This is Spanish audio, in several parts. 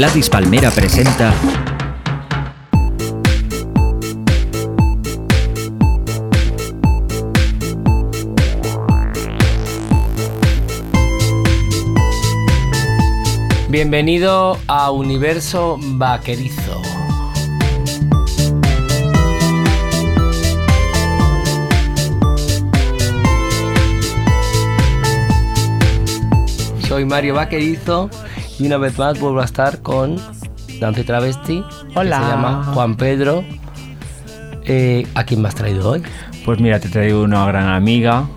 Gladys Palmera presenta Bienvenido a Universo Vaquerizo. Soy Mario Vaquerizo y una vez más vuelvo a estar con Nancy Travesti. Hola. Que se llama Juan Pedro. Eh, ¿A quién me has traído hoy? Pues mira, te traigo una gran amiga,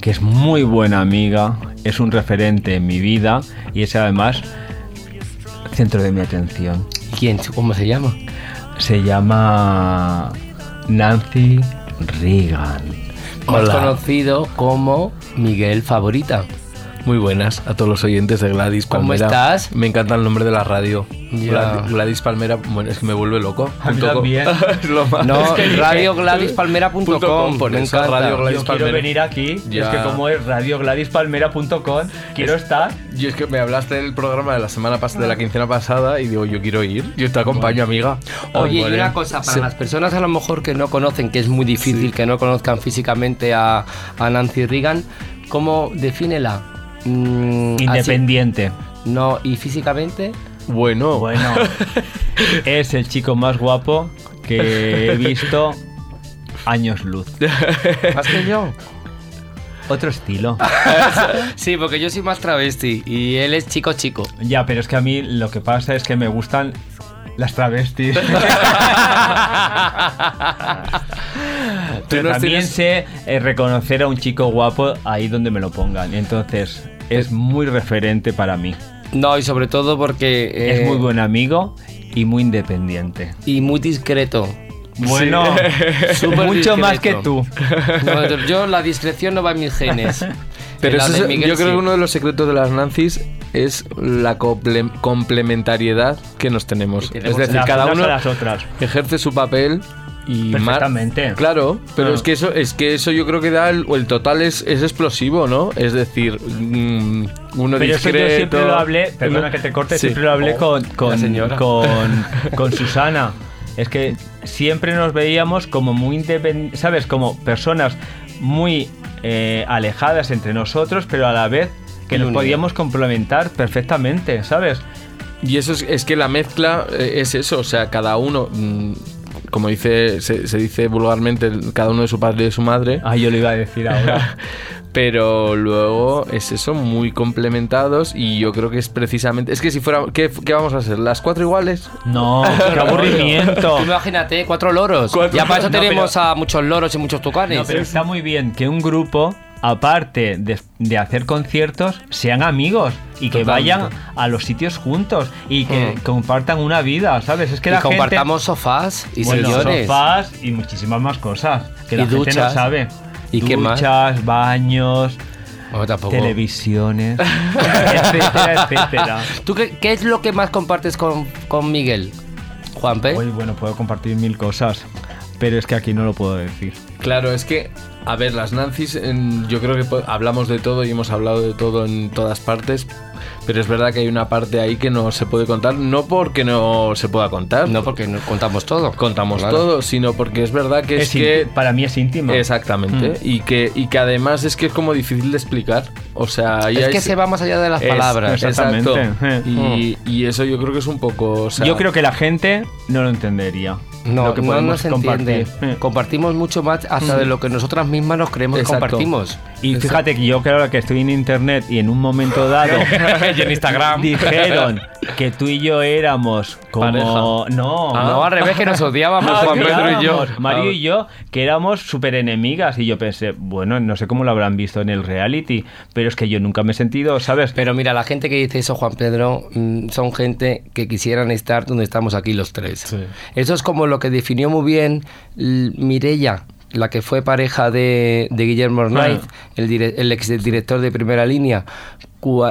que es muy buena amiga, es un referente en mi vida y es además centro de mi atención. ¿Quién? ¿Cómo se llama? Se llama Nancy Reagan. Más Hola. conocido como Miguel Favorita. Muy buenas a todos los oyentes de Gladys ¿Cómo Palmera. estás? Me encanta el nombre de la radio. Gladys Palmera, bueno, es que me vuelve loco. A mí Punto com. también. es lo más. No, Es que radiogladyspalmera.com. Por me eso, encanta. Radio Gladys Yo quiero Palmera. venir aquí, Ya. es que como es radiogladyspalmera.com, quiero estar. Yo es que me hablaste del programa de la semana pasada, de la quincena pasada, y digo, yo quiero ir. Yo te acompaño, amiga. Oye, y Vale. una cosa, para Sí. las personas a lo mejor que no conocen, que es muy difícil que no conozcan físicamente a, a Nancy Reagan, ¿cómo defínela? Mm, así- Independiente. no, y físicamente, Bueno, Bueno, es el chico más guapo que he visto años luz. más que yo. Otro estilo. Sí, porque yo soy más travesti y él es chico chico. Ya, pero es que a mí lo que pasa es que me gustan las travestis. pero también tienes- sé eh, reconocer a un chico guapo ahí donde me lo pongan. Entonces, es muy referente para mí. No, y sobre todo porque... eh, Es muy buen amigo y muy independiente. Y muy discreto. Bueno, Súper mucho más que tú. No, yo la discreción no va en mis genes. pero La eso de es- Miguel yo creo sí. que uno de los secretos de las Nancy's es la comple- complementariedad que nos tenemos. Es decir, cada unas uno a las otras. ejerce su papel y Mar- Perfectamente. Claro, pero Ah. es que eso es que eso yo creo que da el, el total es, es explosivo, ¿no? Es decir, mm, uno Pero eso discreto. yo siempre lo hablé, perdona que te corte, Sí. siempre lo hablé Oh, con, la con, señora. con, con Susana. Es que siempre nos veíamos como muy independientes, ¿sabes? Como personas muy eh, alejadas entre nosotros, pero a la vez que nos podíamos complementar perfectamente, ¿sabes? Y eso es, es que la mezcla eh, es eso, o sea, cada uno, mm, como dice, se, se dice vulgarmente, cada uno de su padre y de su madre, Ah, yo lo iba a decir ahora. pero luego es eso, muy complementados y yo creo que es precisamente, es que si fuera, ¿qué, qué vamos a hacer? ¿Las cuatro iguales? No, qué aburrimiento. Tú imagínate, cuatro loros. Cuatro- ya para eso No, tenemos a muchos loros y muchos tucanes. No, pero está muy bien que un grupo, aparte de, de hacer conciertos, sean amigos y que Totalmente. vayan a los sitios juntos y que Mm. compartan una vida, ¿sabes? Es que y la compartamos sofás y gente, bueno, sillones. sofás y muchísimas más cosas que Y la gente no duchas. sabe. ¿Y qué más? Duchas, baños, Bueno, tampoco. televisiones, etcétera, etcétera. ¿Tú qué, qué es lo que más compartes con, con Miguel? Juanpe. Hoy, bueno, puedo compartir mil cosas, pero es que aquí no lo puedo decir. Claro, es que, a ver, las Nancy's, yo creo que hablamos de todo y hemos hablado de todo en todas partes, pero es verdad que hay una parte ahí que no se puede contar, no porque no se pueda contar, No, porque no contamos todo. contamos Claro. todo, sino porque es verdad que es, Es que... para mí es íntimo. Exactamente, Mm. y, que, y que además es que es como difícil de explicar, o sea... Es que se va más allá de las es- palabras. exacto. Exacto, Exactamente. y, y eso yo creo que es un poco... o sea, Yo creo que la gente no lo entendería. No, lo que no podemos nos compartir. Eh. Compartimos mucho más hasta de lo que nosotras mismas nos creemos que compartimos. Y fíjate que yo que ahora que estoy en internet y en un momento dado Y en Instagram. dijeron que tú y yo éramos como Pareja. no, no, al revés, que nos odiábamos Ah, Juan Pedro y yo. Mario y yo, que éramos súper enemigas. Y yo pensé, bueno, no sé cómo lo habrán visto en el reality, pero es que yo nunca me he sentido, ¿sabes? Pero mira, la gente que dice eso, Juan Pedro, mm, son gente que quisieran estar donde estamos aquí los tres. Sí. Eso es como lo que definió muy bien Mirella, la que fue pareja de, de Guillermo Ornaiz, el, dire- el exdirector de primera línea.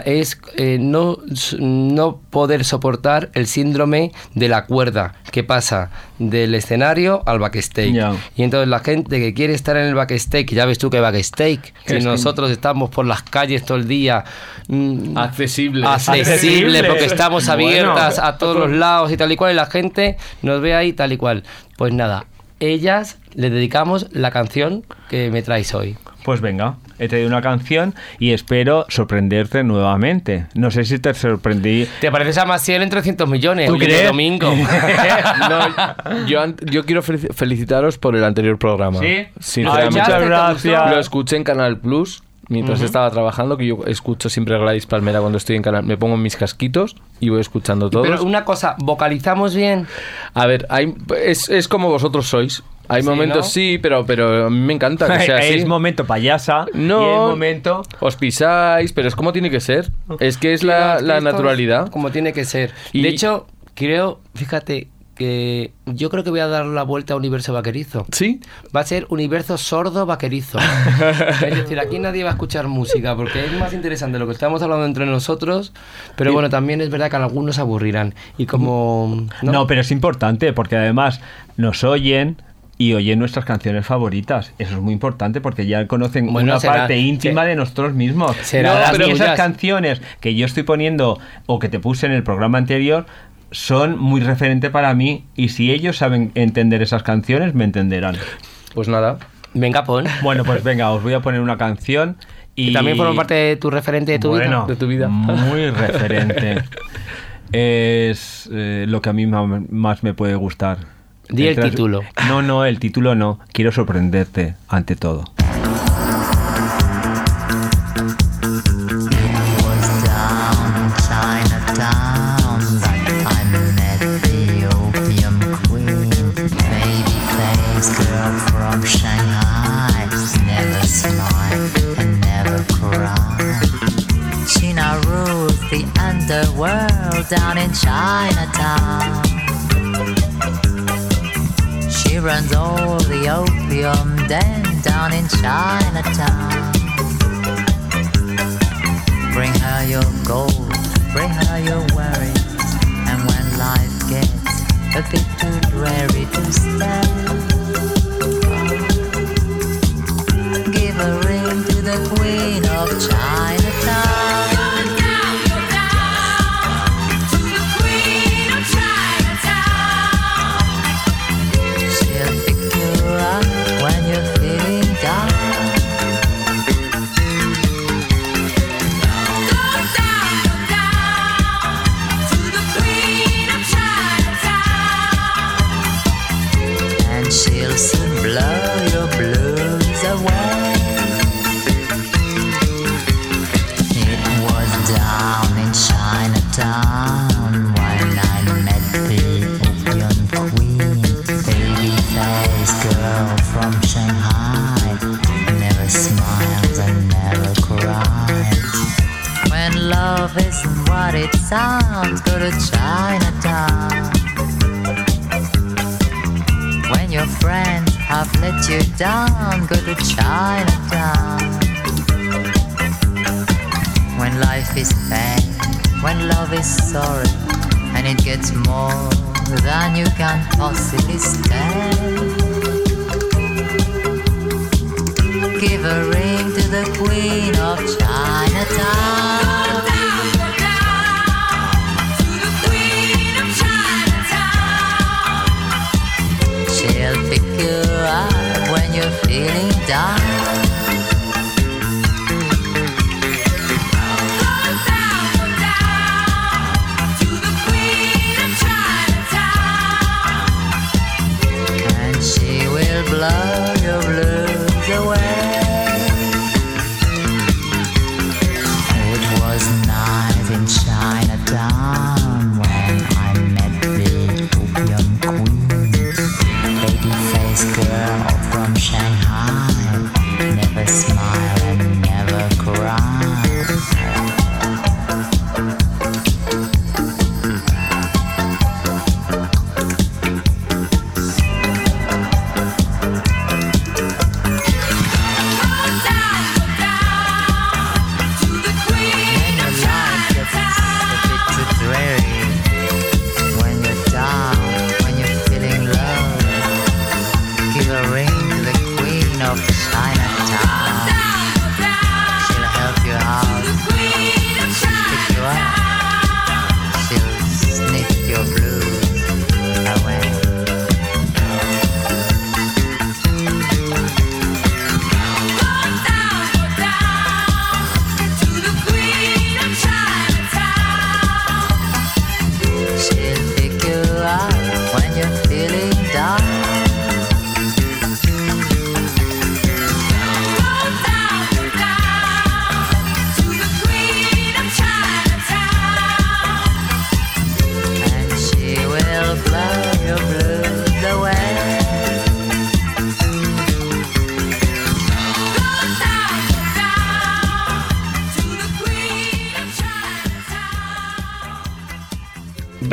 Es eh, no, no poder soportar el síndrome de la cuerda que pasa del escenario al backstage. Ya. Y entonces la gente que quiere estar en el backstage, ya ves tú que backstage, que Es que- nosotros estamos por las calles todo el día. mm, Accesible. accesible, porque estamos Bueno. abiertas a todos los lados y tal y cual, y la gente nos ve ahí tal y cual. Pues nada, ellas le dedicamos la canción que me traes hoy. Pues venga, he traído una canción y espero sorprenderte nuevamente. No sé si te sorprendí. Te pareces a Maciel en 300 millones. ¿Tú crees? domingo. No, yo, quiero fel- felicitaros por el anterior programa. ¿Sí? Ay, Sinceramente. muchas ¿Te gracias. Lo escuché en Canal Plus mientras estaba trabajando, que yo escucho siempre a Gladys Palmera cuando estoy en Canal. Me pongo mis casquitos y voy escuchando todos. Pero una cosa, ¿vocalizamos bien? A ver, hay, es, es como vosotros sois. Hay Sí, momentos ¿no? sí, pero, pero a mí me encanta que sea así. es momento payasa No. y es momento... Os pisáis, pero es como tiene que ser. Es que es la, la naturalidad. Como tiene que ser. Y- De hecho, creo, fíjate, que yo creo que voy a dar la vuelta a Universo Vaquerizo. ¿Sí? Va a ser universo sordo vaquerizo. es decir, aquí nadie va a escuchar música porque es más interesante lo que estamos hablando entre nosotros, pero bueno, también es verdad que algunos aburrirán. Y como... No, pero es importante porque además nos oyen y oyen nuestras canciones favoritas. Eso es muy importante porque ya conocen Bueno, una será- parte íntima de nosotros mismos. será No, pero esas canciones que yo estoy poniendo o que te puse en el programa anterior son muy referente para mí y si ellos saben entender esas canciones me entenderán. Pues nada. Venga, pon. Bueno, pues venga, os voy a poner una canción y, Y también forma parte de tu referente de tu bueno, vida. de tu vida. Muy referente. es eh, lo que a mí más me puede gustar. Di el título. No, no, el título no. Quiero sorprenderte ante todo. was down in Chinatown runs all the opium den down in Chinatown. Bring her your gold, bring her your worries. And when life gets a bit too dreary to stand, give a ring to the queen of Chinatown.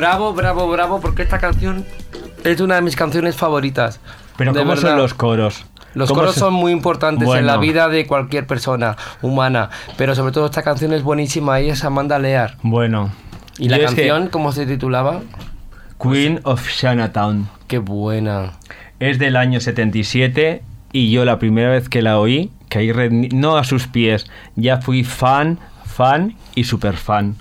Bravo, bravo, bravo, porque esta canción es una de mis canciones favoritas. Pero De ¿cómo verdad. son los coros? Los ¿Cómo coros se- son muy importantes en la vida de cualquier persona humana, pero sobre todo esta canción es buenísima y es Amanda Lear. Bueno. ¿Y la es que canción cómo se titulaba? Queen of Chinatown. Qué buena. Es del año 77 y yo la primera vez que la oí, caí rendi- no a sus pies, ya fui fan, fan y super fan.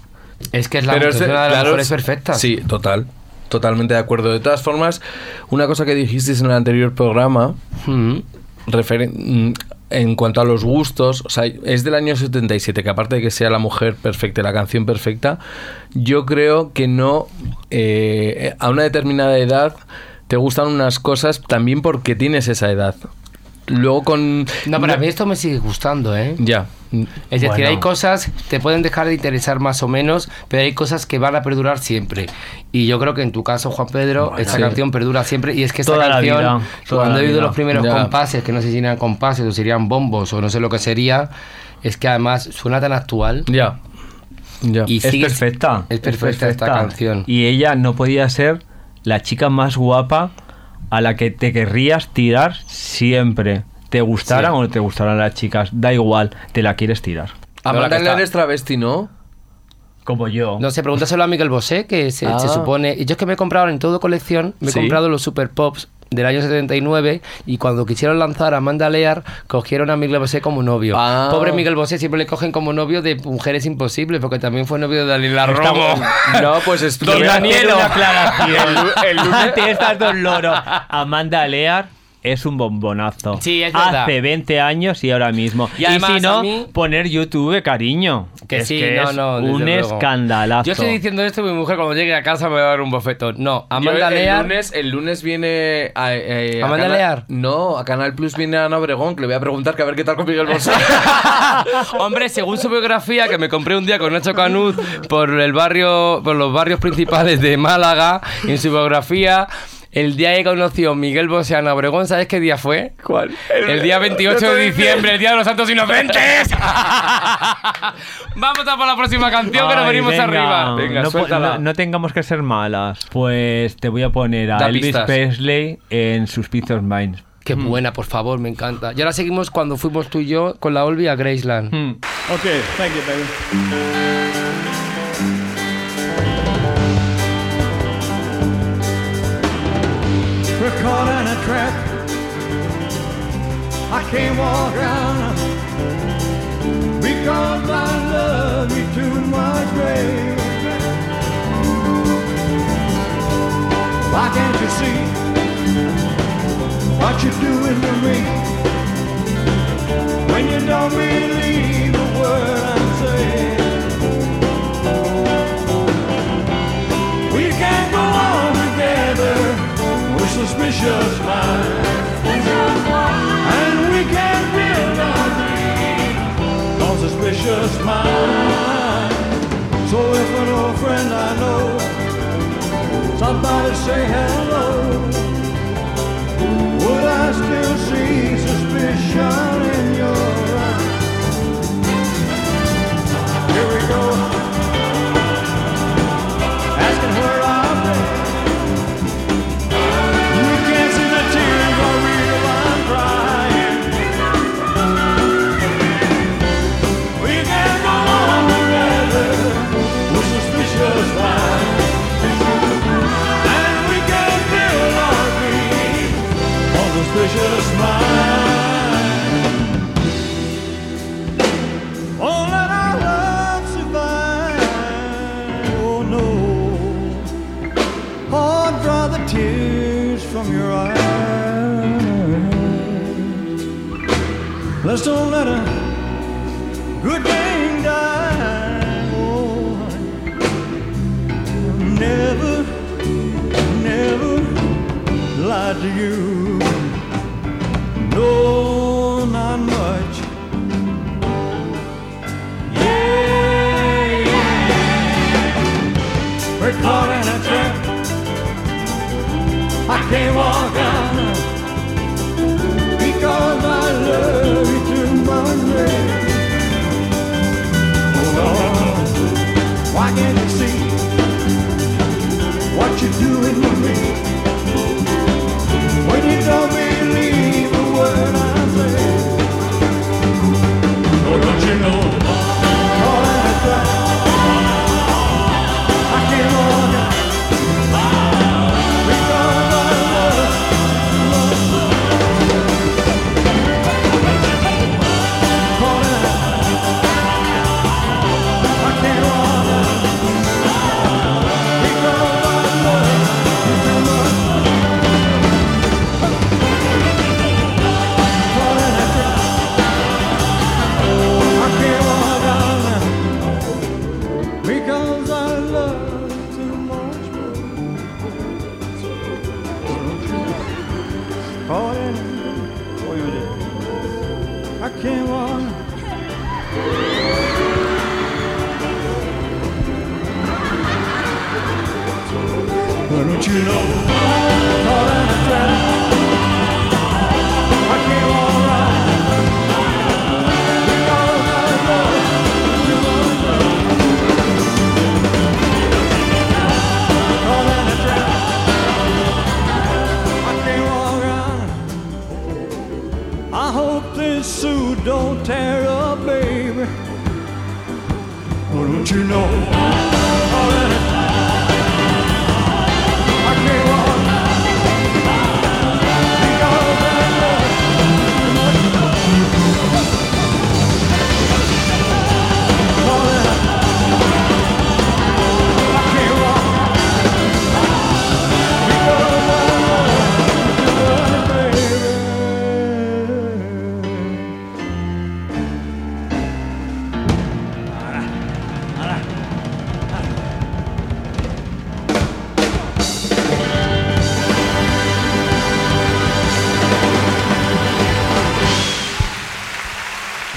Es que es la Pero es es- una de las claro, mejores es- perfectas. Sí, total. Totalmente de acuerdo. De todas formas, una cosa que dijisteis en el anterior programa, Mm. mm, en cuanto a los gustos, o sea, es del año 77, que aparte de que sea la mujer perfecta y la canción perfecta, yo creo que no, eh, a una determinada edad, te gustan unas cosas también porque tienes esa edad. Luego con... No, pero a mí esto me sigue gustando, ¿eh? Ya. Es decir, Bueno. hay cosas te pueden dejar de interesar más o menos, pero hay cosas que van a perdurar siempre. Y yo creo que en tu caso, Juan Pedro, esta sí. canción perdura siempre. Y es que esta Toda la canción, vida, toda cuando la he oído vida. los primeros Ya. compases, que no sé si eran compases o serían bombos o no sé lo que sería, es que además suena tan actual. Ya. Ya. Y Es sigue- perfecta. Es perfecta esta canción. Y ella no podía ser la chica más guapa a la que te querrías tirar siempre. Te gustaran Sí. o no te gustaran las chicas, da igual, te la quieres tirar. Amanda Lear está- es travesti, ¿no? Como yo. No sé, pregúntaselo a Miguel Bosé, que se, Ah. se supone. Y yo es que me he comprado en todo colección, me he Sí. comprado los Super Pops del año 79 y cuando quisieron lanzar a Amanda Lear cogieron a Miguel Bosé como novio. Ah. Pobre Miguel Bosé siempre le cogen como novio de mujeres imposibles porque también fue novio de Dalila Romo. No, pues es Te voy a hacer Danielo. una aclaración. Ante estas dos loros, Amanda Lear es un bombonazo. Sí, es verdad. Hace 20 años y ahora mismo. Y además, si no, a mí- poner YouTube, cariño. Que Es sí, que no, es no. Un luego. escandalazo. Yo estoy diciendo esto y mi mujer cuando llegue a casa me va a dar un bofetón. No, Amanda Yo, el Lear. lunes, el lunes viene a, eh, a ¿Amanda Canal- Lear? No, a Canal Plus viene Ana Obregón, que le voy a preguntar que a ver qué tal con Miguel Bosé. Hombre, según su biografía, que me compré un día con Nacho Canut por el barrio, por los barrios principales de Málaga, en su biografía. El día que conoció Miguel Bosé a Obregón, ¿sabes qué día fue? ¿Cuál? El día 28 de diciembre, el día de los santos inocentes. Vamos a por la próxima canción que nos venimos venga. arriba. Venga, no, po- suéltala. no- no tengamos que ser malas. Pues te voy a poner a Da Elvis pistas. Presley en sus Pizos Minds. Qué buena, por favor, me encanta. Y ahora seguimos cuando fuimos tú y yo con la Olvi a Graceland. Hmm. Okay, thank you, baby. I can't walk around because I love you too much, baby. Why can't you see what you're doing to me? When you don't believe a word I'm saying. We can't go on together with suspicious minds. Suspicious minds. So if an old friend I know, somebody say hello. Would I still see suspicion in your eyes? Here we go. Let's don't let a don't you know? Caught in a trap. I I Caught in a trap. I. I hope this suit don't tear up, baby. Why don't you know? Caught in a I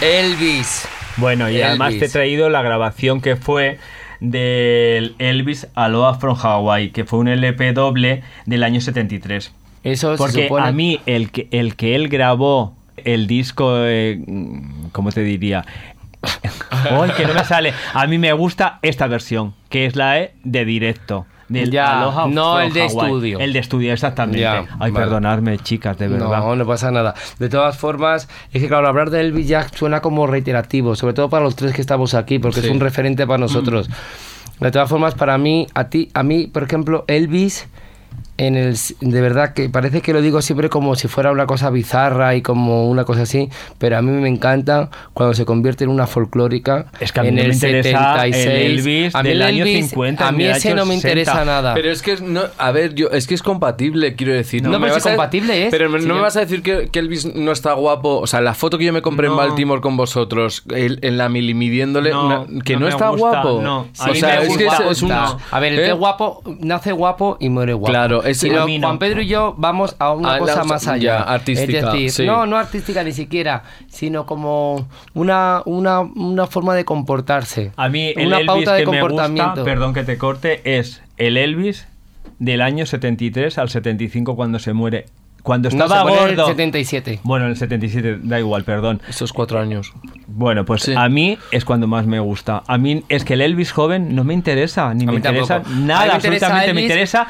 Elvis. Bueno, y además te he traído la grabación que fue del Elvis Aloha from Hawaii, que fue un LP doble del año 73. Eso se Porque supone- a mí el que, el que él grabó el disco, eh, ¿cómo te diría? Ay, que no me sale. A mí me gusta esta versión, que es la E de directo. Del Ya, Aloha no el de Hawaii. estudio. El de estudio, exactamente. Ya, Ay, vale. perdonadme, chicas, de verdad. No, no pasa nada. De todas formas, es que claro, hablar de Elvis ya suena como reiterativo, sobre todo para los tres que estamos aquí, porque Sí. es un referente para nosotros. De todas formas, para mí, a ti, a mí, por ejemplo, Elvis, en el, s- de verdad que parece que lo digo siempre como si fuera una cosa bizarra y como una cosa así, pero a mí me encanta cuando se convierte en una folclórica. Es que a mí en no me el interesa el 76. Elvis a mí del el año Elvis, 50, a mí ese año no me 60. interesa nada. Pero es que, es- no, a ver, yo, es que es compatible, quiero decir. No, me pero si vas a- compatible es. Pero no Sí, me yo- vas a decir que, que Elvis no está guapo. O sea, la foto que yo me compré No. en Baltimore con vosotros, el- en la mili midiéndole, No, una- que no no, me está gusta, guapo. no. A o sea, me es que es, es un. A ver, el ¿eh? que es guapo nace guapo y muere guapo. Claro, es- Y a lo- mí no. Juan Pedro y yo vamos a una A la- cosa más allá. ya, artística, Es decir, sí. no, no artística ni siquiera, sino como una, una, una forma de comportarse. A mí el una Elvis pauta de que me comportamiento. gusta, perdón que te corte, es el Elvis del año 73 al 75 cuando se muere. Cuando No, estaba se pone el gordo. 77. Bueno, en el 77, da igual, perdón. Esos cuatro años. Bueno, pues Sí. a mí es cuando más me gusta. A mí es que el Elvis joven no me interesa, ni A me interesa tampoco. A mí nada, me interesa absolutamente. Me interesa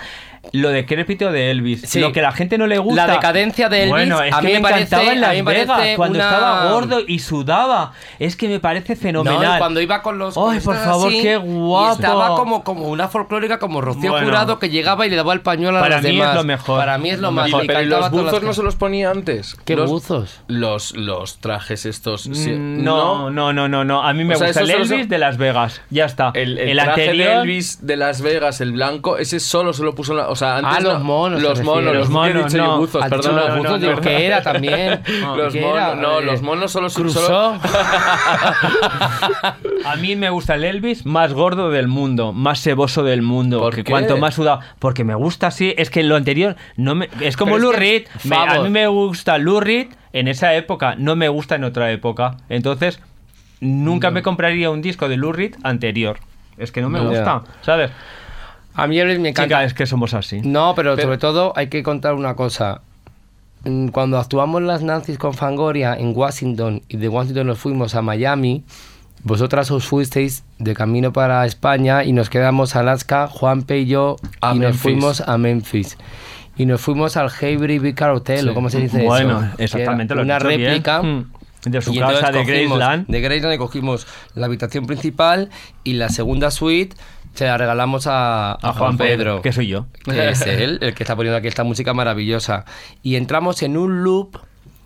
lo decrépito de Elvis. Sí. Lo que a la gente no le gusta. La decadencia de Elvis, Bueno, es a que mí me, parece- encantaba en a Las mí me parece Vegas, cuando una- estaba gordo y sudaba. Es que me parece fenomenal. No, y cuando iba con los. Ay, por favor, así, qué y guapo. estaba como, como una folclórica, como Rocío Bueno. Jurado, que llegaba y le daba el pañuelo a Para los mí es lo mejor. Para mí es lo, Lo más. Y- me pero ¿y los buzos las- no se los ponía antes. ¿Qué los, buzos? Los, los trajes estos. sí, Mm, No, no, no, no, no. A mí me O sea, gusta el eso solo Elvis de Las Vegas. Ya está. El, el traje anterior. de Elvis de Las Vegas, el blanco, ese solo se lo puso en la, O sea, antes Ah, los no- monos, Los monos, los Los monos. no. perdona. los buzos, digo, ¿qué era también? Los ¿Qué monos, no, Eh, los monos solo Cruzó. solo- A mí me gusta el Elvis más gordo del mundo, más seboso del mundo. ¿Por que qué? Cuanto más sudado. Porque me gusta así. Es que en lo anterior no me, es como Lou es que, Reed. Me- a mí me gusta Lou Reed en esa época, no me gusta en otra época. Entonces, nunca me compraría un disco de Lou Reed anterior. Es que no me gusta, ¿sabes? A mí me encanta. Chica, es que somos así. No, pero, Pero- sobre todo hay que contar una cosa. Mm, Cuando actuamos las Nancy's con Fangoria en Washington y de Washington nos fuimos a Miami, vosotras os fuisteis de camino para España y nos quedamos a Alaska, Juanpe y yo, A y nos fuimos a Memphis. Y nos fuimos al Haybury Vicar Hotel, Sí. ¿o cómo se dice Bueno, eso? Que exactamente lo Una bien. réplica. Mm. De su Y casa de Graceland. De Graceland y cogimos la habitación principal y la segunda suite se la regalamos a, a Juan Pedro. que soy yo. que es él, el que está poniendo aquí esta música maravillosa. Y entramos en un loop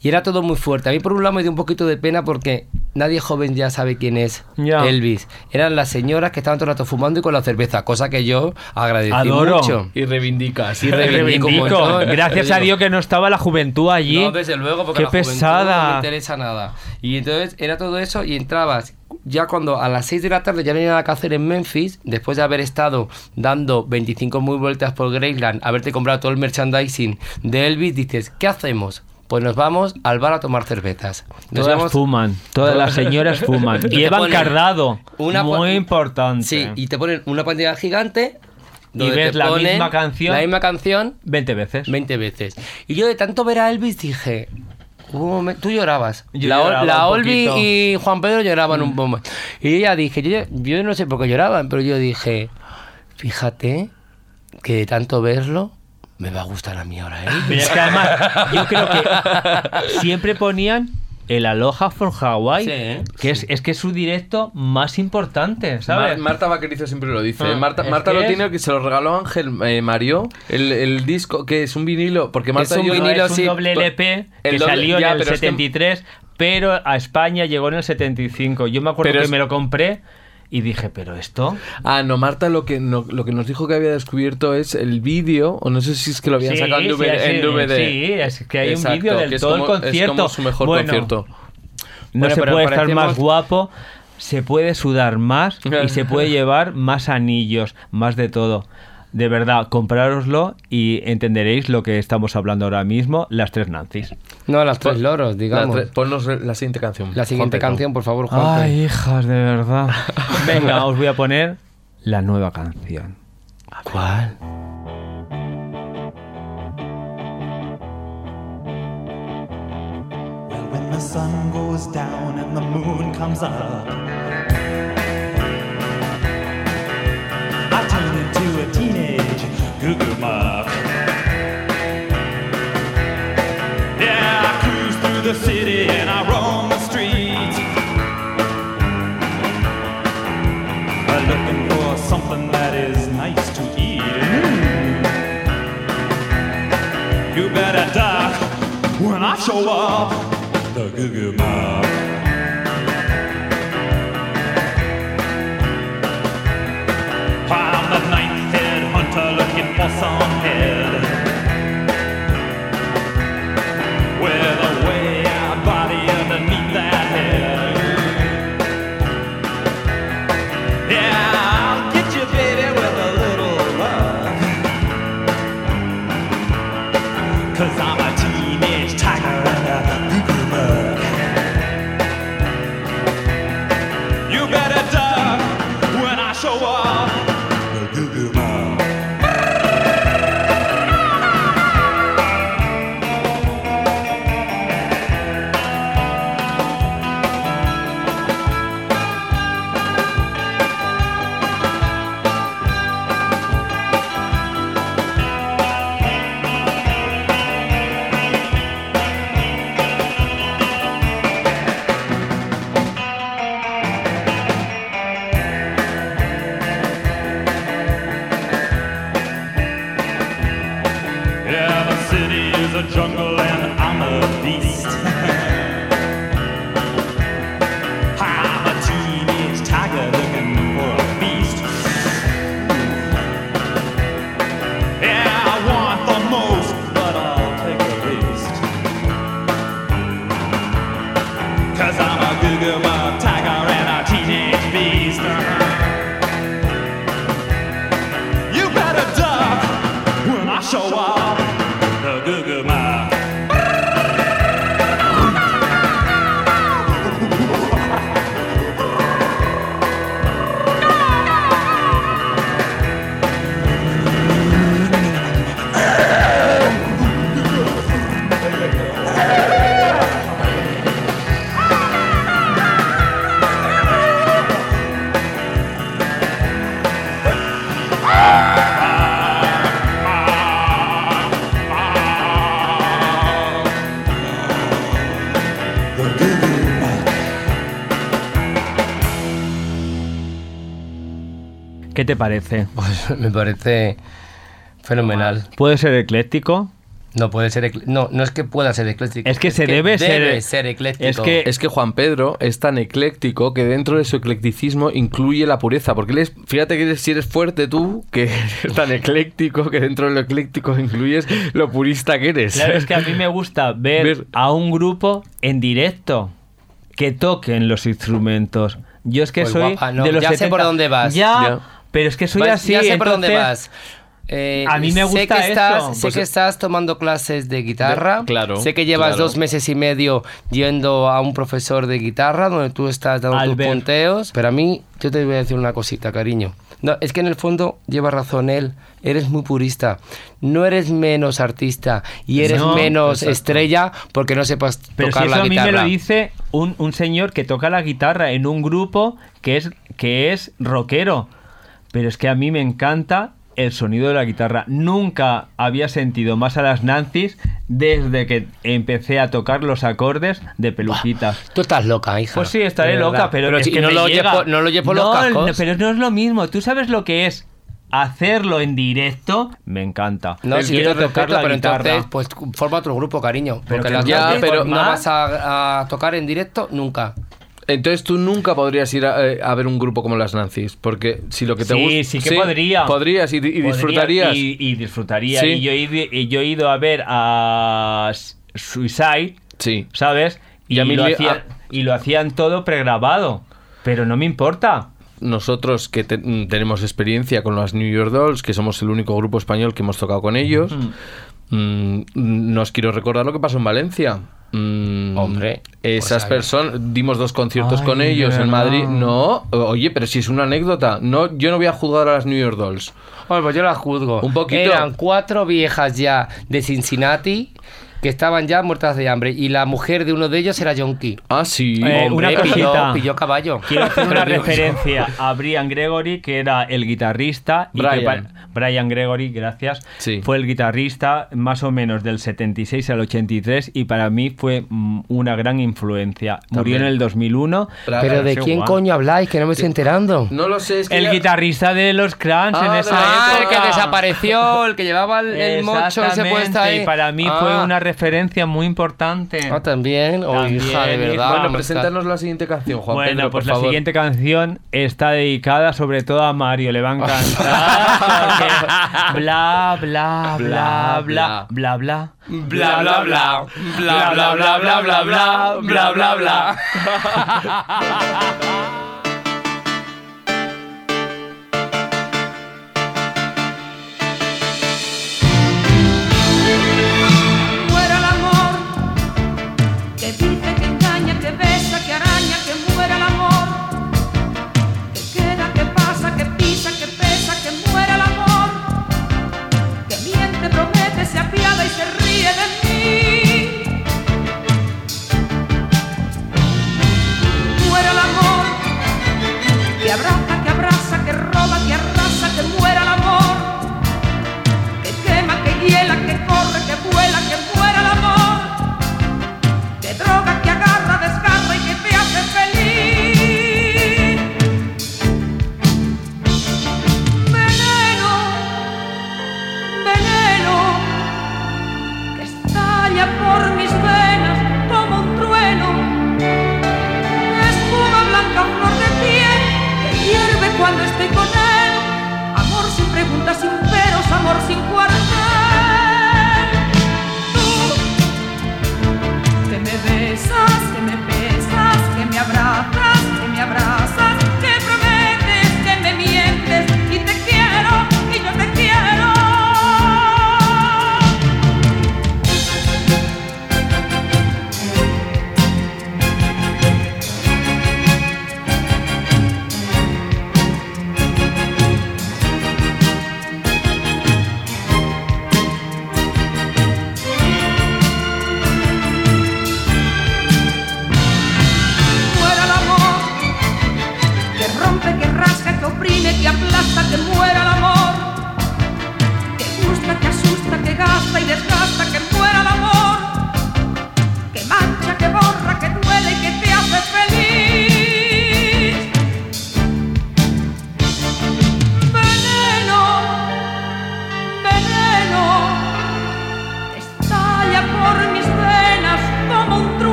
y era todo muy fuerte. A mí por un lado me dio un poquito de pena porque nadie joven ya sabe quién es Ya. Elvis. Eran las señoras que estaban todo el rato fumando y con la cerveza, cosa que yo agradecí Adoro. mucho. Y reivindicas. Y reivindico Reivindico. Gracias a. Dios que no estaba la juventud allí. No, desde luego, porque Qué la juventud pesada. no me interesa nada. Y entonces era todo eso y entrabas ya cuando a las 6 de la tarde ya no había nada que hacer en Memphis, después de haber estado dando 25 muy vueltas por Graceland, haberte comprado todo el merchandising de Elvis, dices, ¿qué hacemos? Pues nos vamos al bar a tomar cervezas. Nos Todas vamos- fuman, todas las señoras fuman. Y Llevan cardado, una muy importante. Sí, y te ponen una pantalla gigante donde ves la misma canción La misma canción 20 veces. 20 veces. Y yo de tanto ver a Elvis dije. Hubo un momen- tú llorabas. Yo la lloraba la Olvi. Mm. y Juan Pedro lloraban un poco. Y ella dije, yo, yo no sé por qué lloraban, pero yo dije, fíjate que de tanto verlo, me va a gustar a mí ahora ¿eh? Pero Elvis. es que además, yo creo que siempre ponían el Aloha for Hawaii, Sí, ¿eh? que es, es que es su directo más importante, ¿sabes? Mar- Marta Vaquerizo siempre lo dice. Ah, Marta, es Marta lo es- tiene que se lo regaló Ángel eh, Mario. El, el disco que es un vinilo. Porque Marta un y yo- No, vinilo, es un doble pues, LP que doble- salió ya, en el pero es que- 73, pero a España llegó en el 75. Yo me acuerdo Pero que es- me lo compré y dije, pero esto... Ah, no, Marta lo que, no- lo que nos dijo que había descubierto es el vídeo, o no sé si es que lo habían Sí, sacado en DVD. sí, en DVD. sí, es que hay un vídeo del todo el concierto. Es como su mejor Bueno, concierto. No Bueno, se puede estar parecemos- más guapo, se puede sudar más y se puede llevar más anillos, más de todo. De verdad, comprároslo y entenderéis lo que estamos hablando ahora mismo, las tres Nancy's. No, las tres loros, La digamos. tre- ponnos la siguiente canción. La siguiente Juan Pedro. canción, por favor, Juan. Ay, hijas, de verdad. Venga, os voy a poner la nueva canción. ¿Cuál? Well, when the sun goes down and the moon comes up, teenage goo goo. Yeah, I cruise through the city and I roam the streets. Uh, looking for something that is nice to eat. Mm. You better duck when I show up. The Goo Goo. ¿Qué te parece? Pues me parece fenomenal. ¿Puede ser ecléctico? No puede ser no, no es que pueda ser ecléctico. Es que se debe ser- debe ser ecléctico. es que- Es que Juan Pedro es tan ecléctico que dentro de su eclecticismo incluye la pureza. Porque él es, fíjate que eres- si eres fuerte tú, que eres tan ecléctico que dentro de lo ecléctico incluyes lo purista que eres. Claro, es que a mí me gusta ver, Ver- a un grupo en directo que toquen los instrumentos. Yo es que Pues soy guapa, no, de los ya sé 70. por dónde vas. Ya, Ya. Pero es que soy así. ya sé por dónde entonces- vas. Eh, A mí me sé gusta que estás, eso. Sé Pues- que estás tomando clases de guitarra. De- claro, Sé que llevas claro. dos meses y medio yendo a un profesor de guitarra donde tú estás dando Albert. tus punteos. Pero a mí, yo te voy a decir una cosita, cariño. No, es que en el fondo lleva razón él. Eres muy purista. No eres menos artista y eres No, menos exacto. estrella porque no sepas Pero si tocar eso la a mí guitarra. me lo dice un, un señor que toca la guitarra en un grupo que es, que es rockero. Pero es que a mí me encanta el sonido de la guitarra. Nunca había sentido más a las Nancy's desde que empecé a tocar los acordes de peluquitas. Tú estás loca, hija. Pues sí, estaré loca, pero, es si que no, me lo llega. llevo, no lo llevo no, los cascos. no, pero no es lo mismo. ¿Tú sabes lo que es hacerlo en directo? Me encanta. No, si Quiero te respeto, tocar la pero guitarra. entonces, pues forma otro grupo, cariño. Pero porque las Ya, pero- no más- vas a, a tocar en directo nunca. Entonces tú nunca podrías ir a, eh, a ver un grupo como las Nancy's, porque si lo que te Sí, gusta... sí que podría. Podrías y, y Podría disfrutarías. Y, y disfrutaría. Sí. Y yo he, ido- y yo he ido a ver a Suicide, Sí. ¿sabes? Y, lo le- hacían, y lo hacían todo pregrabado. Pero no me importa. Nosotros que te- mm, tenemos experiencia con las New York Dolls, que somos el único grupo español que hemos tocado con ellos, mm, nos quiero recordar lo que pasó en Valencia. Mm, Hombre, esas pues ahí. personas dimos dos conciertos Ay, con ellos en. Madrid. No, oye, pero si es una anécdota, no, yo no voy a juzgar a las New York Dolls. Bueno, pues yo las juzgo. Un poquito. Eran cuatro viejas ya de Cincinnati que estaban ya muertas de hambre. Y la mujer de uno de ellos era Yonki. Ah, sí. Eh, Hombre, una pilló, pilló caballo. Quiero hacer una Pero referencia a Brian Gregory, que era el guitarrista. y que Brian. pa- Brian Gregory, gracias. Sí. Fue el guitarrista más o menos del 76 al 83 y para mí fue mm, una gran influencia. Murió en También. el 2001. Pero de Sí, quién guau. coño habláis, que no me estoy enterando. No lo sé, es que El ya- guitarrista de los Crans en Ah, esa de- Ah, el que desapareció, el que llevaba el, el mocho ese puesto ahí. Y para mí Ah. fue una referencia muy importante. Ah, también. Oh, También, hija, de verdad. hija. Bueno, ¿cómo preséntanos la siguiente canción, Juan bueno, Pedro, pues por la favor. siguiente canción está dedicada sobre todo a Mario, le va a encantar. porque bla, bla, bla, bla, bla, bla. Bla, bla, bla. Bla, bla, bla, bla, bla, bla. Bla, bla, bla.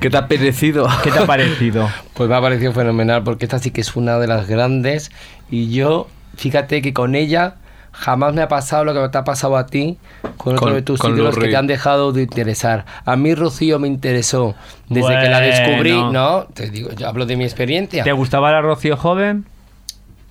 ¿Qué te ha parecido? ¿Qué te ha parecido? Pues me ha parecido fenomenal porque esta sí que es una de las grandes y yo, fíjate que con ella jamás me ha pasado lo que te ha pasado a ti con otro Con- de tus Lou que te han dejado de interesar. A mí Rocío me interesó desde que la descubrí. ¿no? Te digo, yo hablo de mi experiencia. ¿Te gustaba la Rocío joven?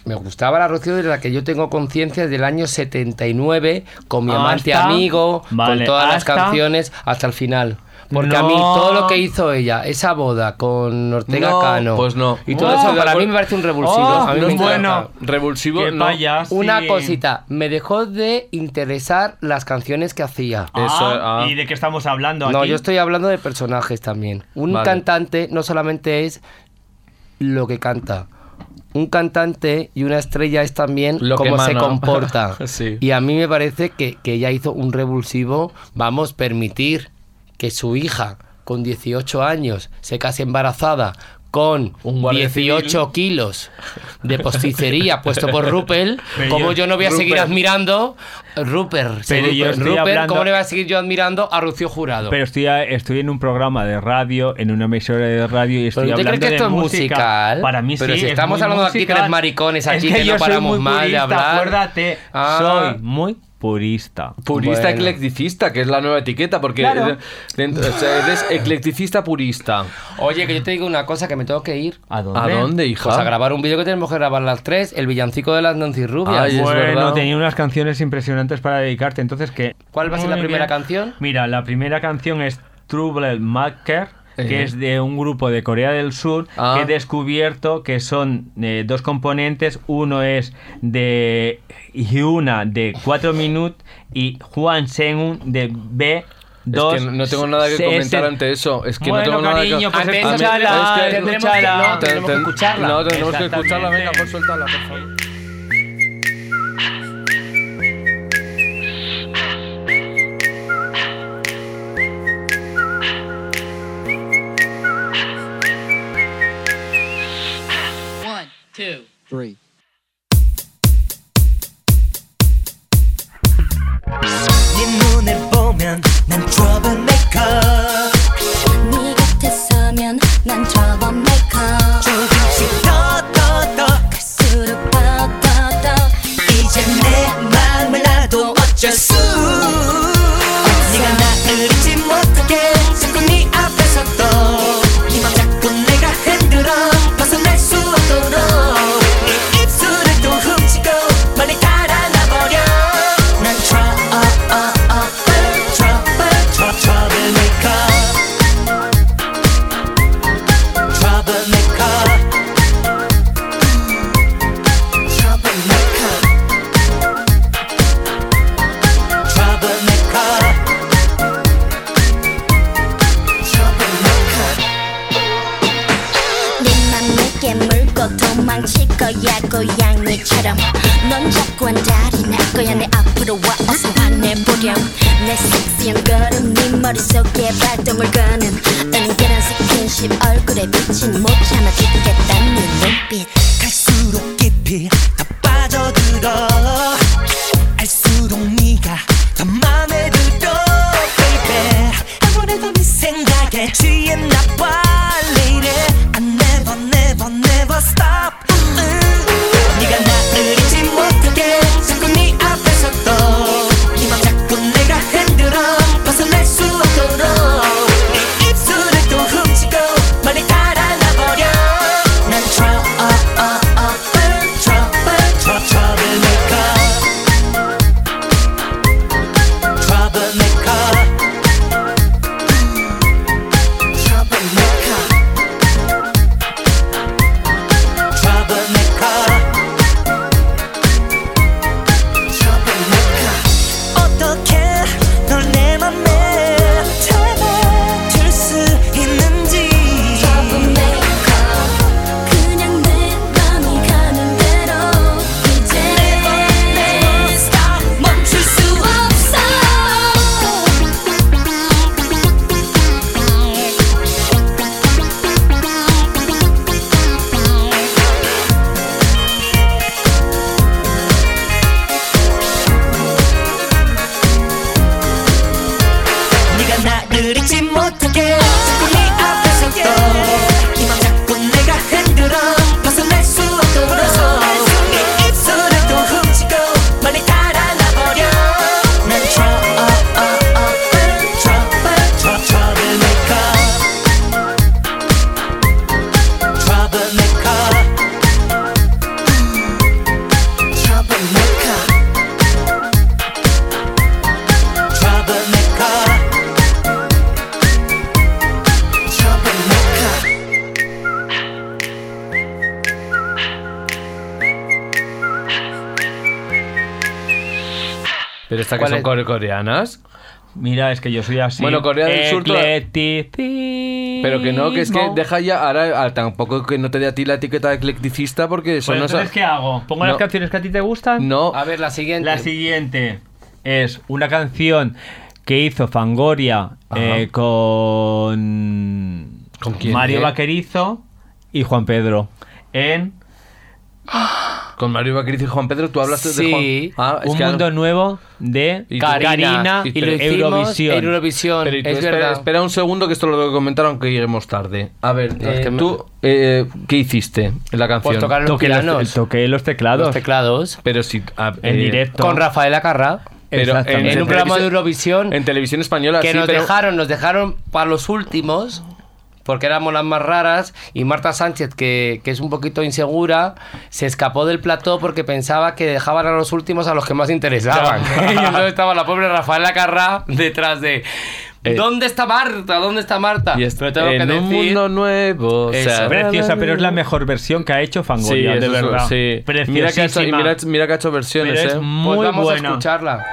Me gustaba la Rocío de la que yo tengo conciencia desde el año 79, con mi amante Hasta- amigo, Vale, con todas las canciones, hasta el final. Porque a mí todo lo que hizo ella, esa boda con Ortega No, Cano, pues no. y todo Oh, eso para mí me parece un revulsivo. Oh, a mí no me bueno. Revulsivo, no. payaso. Una Sí. cosita, me dejó de interesar las canciones que hacía. Eso, Ah, ah. ¿Y de qué estamos hablando aquí? No, yo estoy hablando de personajes también. Un Vale. cantante no solamente es lo que canta. Un cantante y una estrella es también Lo que cómo se comporta. Sí. Y a mí me parece que, que ella hizo un revulsivo, vamos, permitir que su hija con 18 años se case embarazada con Un guardia 18 kilos de posticería puesto por Pero como yo- yo no voy a seguir admirando Rupert, Pero yo Rupert, estoy Rupert, hablando- ¿cómo le voy a seguir yo admirando a Rocío Jurado? Pero estoy, estoy en un programa de radio, en una emisora de radio y estoy ¿Pero hablando cree que esto de es música. musical? Para mí Pero sí. si es estamos hablando aquí musical. tres maricones Es aquí que que yo no paramos muy mal de hablar. Acuérdate, Ah. soy muy purista. Purista Bueno. eclecticista, que es la nueva etiqueta, porque Claro. eres- dentro- o sea, eres eclecticista purista. Oye, que yo te digo una cosa, que me tengo que ir. ¿A dónde? ¿A dónde, hija? Pues a grabar un vídeo que tenemos que grabar las tres, el villancico de las Nancy Rubias. Ay, es bueno, tenía unas canciones impresionantes para dedicarte, entonces que... ¿Cuál va a ser la primera bien. canción? Mira, la primera canción es Trouble Maker, que Eh. es de un grupo de Corea del Sur Ah. que he descubierto que son eh, dos componentes. Uno es de Hyuna de 4 minutos y Juan Seung de B. Dos, es que no tengo nada que comentar ante eso. Es que Bueno, no tengo nada cariño, que pues eso escúchala, tendremos que- tendremos que- no, Ten- tenemos que escucharla. No, tenemos que escucharla. Venga, pues suéltala, por favor. two, three. 네 눈을 보면 난 troublemaker Coreanas. Mira, es que yo soy así. Bueno, Corea del Sur. Pero que no, que es que deja ya. Ahora ah, tampoco que no te dé a ti la etiqueta de eclecticista porque eso Pues no entonces, ¿qué hago? ¿Pongo No. las canciones que a ti te gustan? No. A ver, la siguiente. La siguiente es una canción que hizo Fangoria eh, con, ¿Con quién, Mario eh? Vaquerizo y Juan Pedro en Con Mario Vaquerizo y Juan Pedro, tú hablaste Sí. de Juan. Ah, es Un que Mundo Nuevo de Y Karina, Karina y lo Eurovisión. Eurovisión. Pero y tú es espera, verdad. espera un segundo que esto lo tengo que comentar aunque lleguemos tarde. A ver, Es que me- tú, eh, ¿qué hiciste en la canción? Pues tocar los Toqué los, pianos, toqué los teclados los teclados, Pero si... ah, en eh, directo. con Rafael Acarrá, pero Exactamente. en un programa de Eurovisión En televisión española, que sí, nos pero... dejaron, nos dejaron para los últimos. Porque éramos las más raras y Marta Sánchez, que, que es un poquito insegura, se escapó del plató porque pensaba que dejaban a los últimos a los que más interesaban. y entonces estaba la pobre Rafaela Carrá detrás de Eh, ¿Dónde está Marta? ¿Dónde está Marta? Y es- Pero tengo en que un decir mundo nuevo. o Eso. sea, Preciosa, pero es la mejor versión que ha hecho Sí, Fangoria, de eso es- verdad. sí. Mira que, ha hecho, mira, mira que ha hecho versiones, Pero es ¿eh? muy pues vamos buena. a escucharla.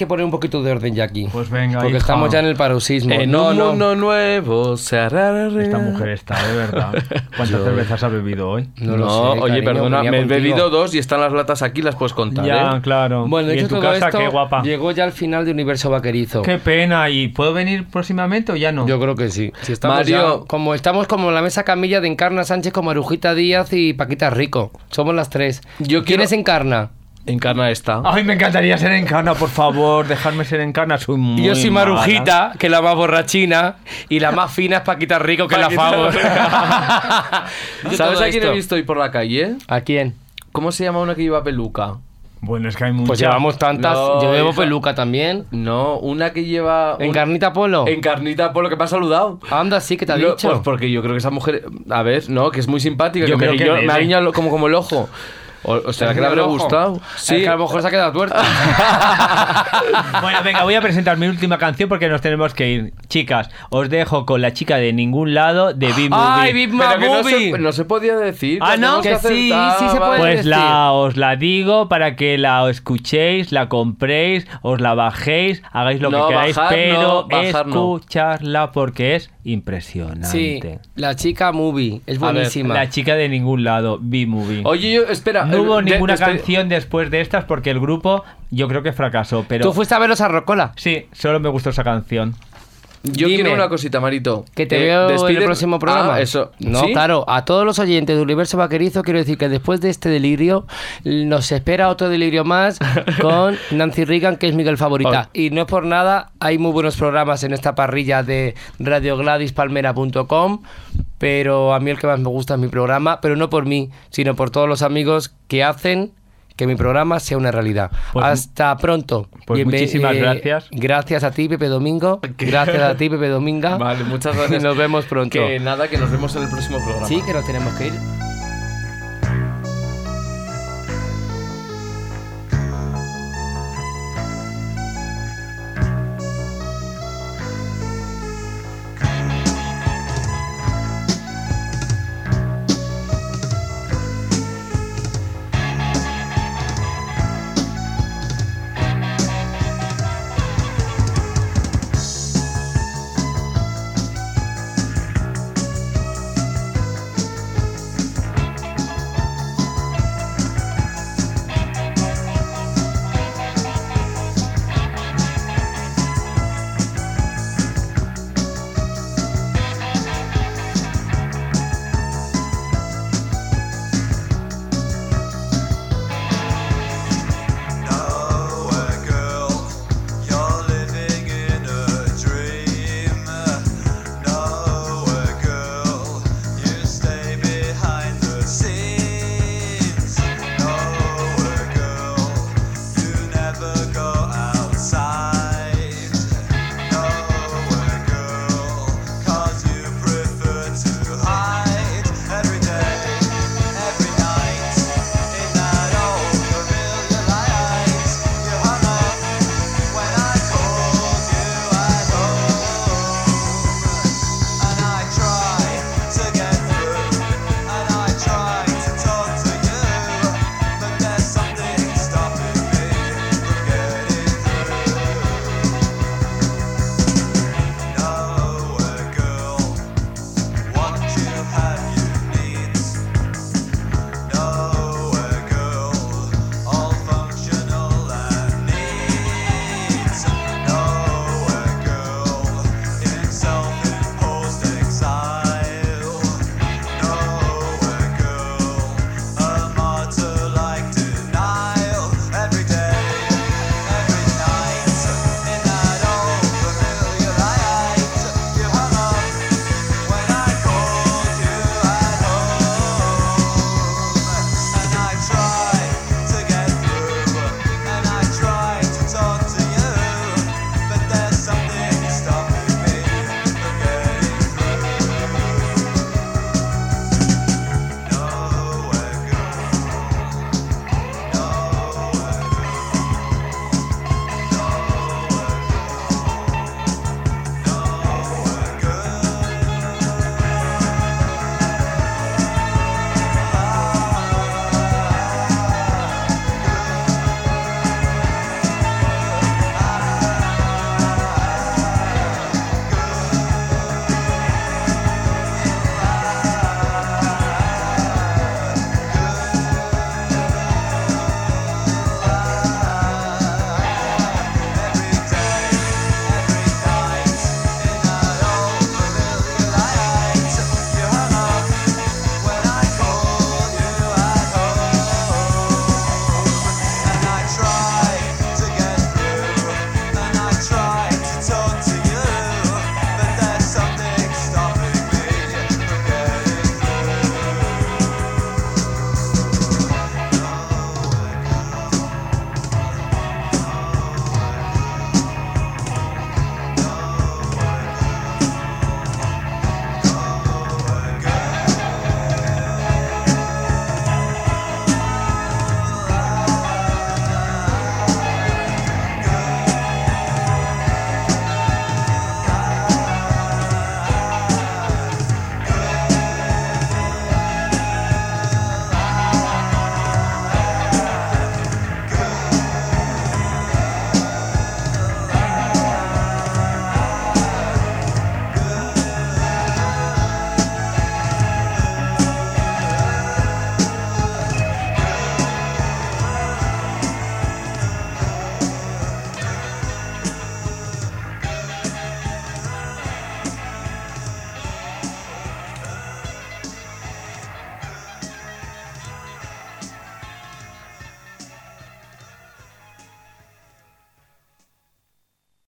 Que poner un poquito de orden ya aquí. Pues venga, Porque hija. estamos ya en el paroxismo. En no, un no. mundo nuevo se hará realidad. Esta mujer está, de verdad. ¿Cuántas cervezas ha bebido hoy? No No, lo sé, oye, cariño, perdona, me he bebido dos y están las latas aquí, las puedes contar, Ya, ¿eh? claro. Bueno, y en tu casa, esto, qué guapa. llegó ya al final de Universo Vaquerizo. Qué pena. ¿Y puedo venir próximamente o ya no? Yo creo que sí. Si estamos Mario- ya- como estamos como en la mesa camilla de Encarna Sánchez como Arujita Díaz y Paquita Rico. Somos las tres. Yo ¿Quién quiero- es Encarna? Encarna esta. Ay, me encantaría ser encana, por favor. Dejarme ser encana. Soy muy Yo soy mala. Marujita, que es la más borrachina, y la más fina es Paquita Rico, que es la Paquita favor. ¿Sabes a quién he visto hoy por la calle? ¿A quién? ¿Cómo se llama una que lleva peluca? Bueno, es que hay muchas. Pues llevamos tantas. No, yo llevo peluca también. No, una que lleva. ¿En un- carnita polo? En carnita por lo que me ha saludado. Anda, sí, que te ha No, dicho. Pues porque yo creo que esa mujer. A ver, no, que es muy simpática. Yo que creo me, que yo- me ha guiñado como, como el ojo. O, o sea, que le habrá gustado. Es que a lo mejor se ha quedado tuerta. Bueno, venga, voy a presentar mi última canción porque nos tenemos que ir. Chicas, os dejo con la chica de ningún lado de B-Movie. ¡Ay, Big Pero que no se, no se podía decir. Ah, ¿no? Que sí, sí se puede. Pues decir. la, os la digo para que la escuchéis, la compréis, os la bajéis, hagáis lo No, que queráis, bajar pero no, bajar no. escucharla porque es impresionante. Sí, la chica movie. Es ver, buenísima. La chica de ningún lado, B-Movie. Oye, yo, espera. No hubo eh, de- ninguna de- canción después de estas porque el grupo yo creo que fracasó, pero ¿Tú fuiste a verlos a Rocola? sí, solo me gustó esa canción. Yo Dime. quiero una cosita, Marito. Que te Eh, veo en el próximo programa. Ah, eso. No, ¿Sí? claro. A todos los oyentes de Universo Vaquerizo quiero decir que después de este delirio nos espera otro delirio más con Nancy Reagan, que es Miguel favorita. Y no es por nada, hay muy buenos programas en esta parrilla de radiogladispalmera.com, pero a mí el que más me gusta es mi programa, pero no por mí, sino por todos los amigos que hacen que mi programa sea una realidad. Pues- Hasta pronto. pues muchísimas gracias. Gracias a ti, Pepe Domingo. Gracias a ti, Pepe Dominga. Vale, muchas gracias. Nos vemos pronto. Que nada, que nos vemos en el próximo programa. Sí, que nos tenemos que ir.